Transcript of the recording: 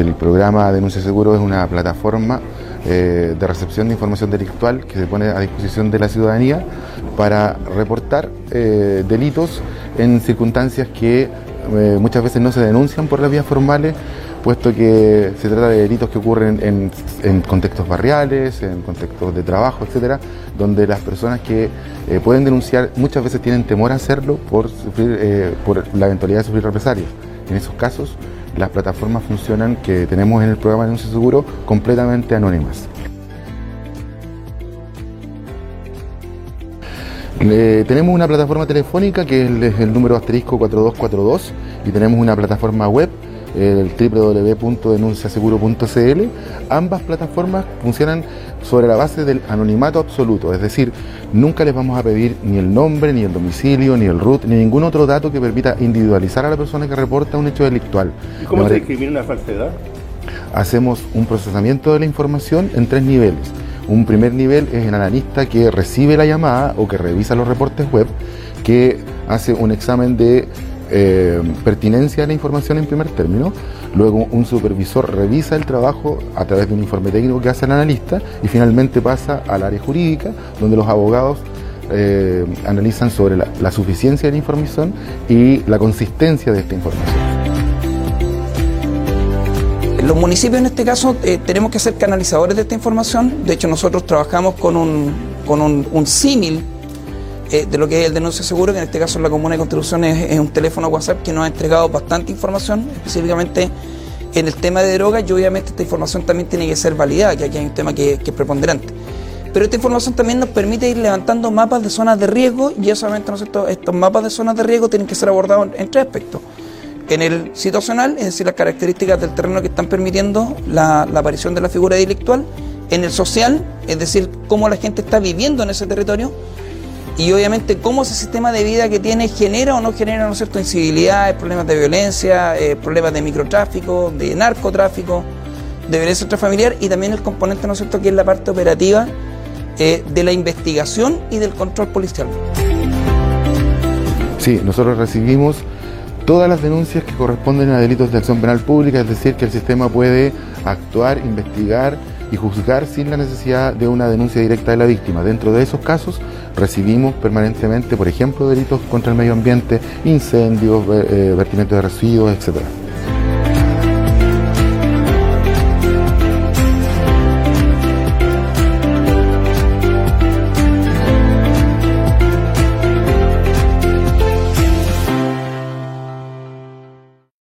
el programa Denuncia Seguro es una plataforma eh, de recepción de información delictual que se pone a disposición de la ciudadanía para reportar eh, delitos en circunstancias que eh, muchas veces no se denuncian por las vías formales, puesto que se trata de delitos que ocurren en, contextos barriales, en contextos de trabajo, etcétera, donde las personas que pueden denunciar muchas veces tienen temor a hacerlo por, sufrir, por la eventualidad de sufrir represalias. En esos casos, las plataformas funcionan que tenemos en el programa de Denuncio Seguro completamente anónimas. tenemos una plataforma telefónica que es el número asterisco 4242 y tenemos una plataforma web el www.denunciaseguro.cl. Ambas plataformas funcionan sobre la base del anonimato absoluto, es decir, nunca les vamos a pedir ni el nombre, ni el domicilio, ni el root, ni ningún otro dato que permita individualizar a la persona que reporta un hecho delictual. ¿Y cómo se discrimina una falsedad? Hacemos un procesamiento de la información en tres niveles. Un primer nivel es el analista que recibe la llamada o que revisa los reportes web, que hace un examen de eh, pertinencia de la información en primer término, luego un supervisor revisa el trabajo a través de un informe técnico que hace el analista y finalmente pasa al área jurídica donde los abogados eh, analizan sobre la, suficiencia de la información y la consistencia de esta información. Los municipios en este caso eh, tenemos que ser canalizadores de esta información, de hecho nosotros trabajamos con un, con un símil eh, de lo que es el denuncio seguro, que en este caso la Comuna de Constitución es, un teléfono WhatsApp que nos ha entregado bastante información, específicamente en el tema de drogas, y obviamente esta información también tiene que ser validada, que aquí hay un tema que, es preponderante. Pero esta información también nos permite ir levantando mapas de zonas de riesgo y obviamente estos mapas de zonas de riesgo tienen que ser abordados en tres aspectos. En el situacional, es decir, las características del terreno que están permitiendo la, la aparición de la figura delictual. En el social, es decir, cómo la gente está viviendo en ese territorio y obviamente cómo ese sistema de vida que tiene genera o no genera ¿no cierto? incivilidades, problemas de violencia, eh, problemas de microtráfico, de narcotráfico, de violencia intrafamiliar y también el componente ¿no cierto? que es la parte operativa eh, de la investigación y del control policial. Sí, nosotros recibimos todas las denuncias que corresponden a delitos de acción penal pública, es decir, que el sistema puede actuar, investigar y juzgar sin la necesidad de una denuncia directa de la víctima. Dentro de esos casos recibimos permanentemente, por ejemplo, delitos contra el medio ambiente, incendios, eh, vertimientos de residuos, etcétera.